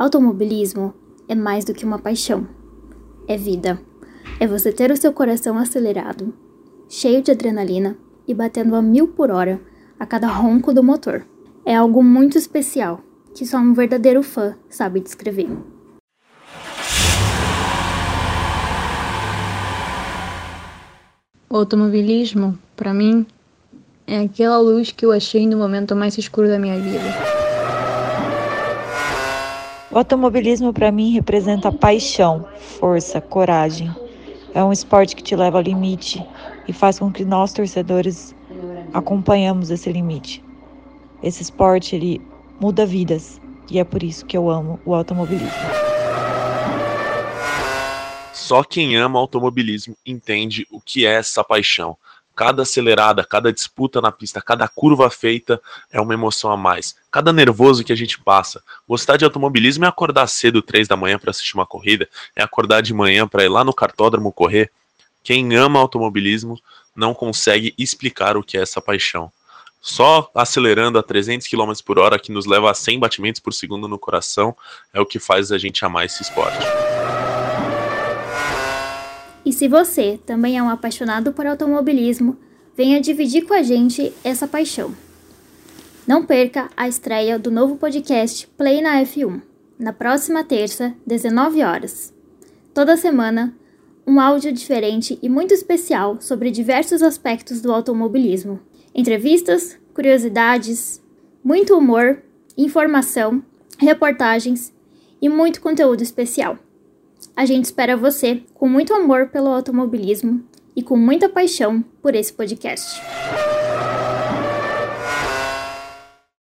Automobilismo é mais do que uma paixão. É vida. É você ter o seu coração acelerado, cheio de adrenalina e batendo a mil por hora a cada ronco do motor. É algo muito especial que só um verdadeiro fã sabe descrever. O automobilismo, para mim, é aquela luz que eu achei no momento mais escuro da minha vida. O automobilismo para mim representa paixão, força, coragem. É um esporte que te leva ao limite e faz com que nós torcedores acompanhamos esse limite. Esse esporte ele muda vidas e é por isso que eu amo o automobilismo. Só quem ama automobilismo entende o que é essa paixão Cada acelerada, cada disputa na pista, cada curva feita é uma emoção a mais. Cada nervoso que a gente passa. Gostar de automobilismo é acordar cedo, três da manhã, para assistir uma corrida, é acordar de manhã para ir lá no cartódromo correr. Quem ama automobilismo não consegue explicar o que é essa paixão. Só acelerando a 300 km por hora, que nos leva a 100 batimentos por segundo no coração, é o que faz a gente amar esse esporte. E se você também é um apaixonado por automobilismo, venha dividir com a gente essa paixão. Não perca a estreia do novo podcast Play na F1, na próxima terça, 19 horas. Toda semana, um áudio diferente e muito especial sobre diversos aspectos do automobilismo. Entrevistas, curiosidades, muito humor, informação, reportagens e muito conteúdo especial. A gente espera você com muito amor pelo automobilismo e com muita paixão por esse podcast.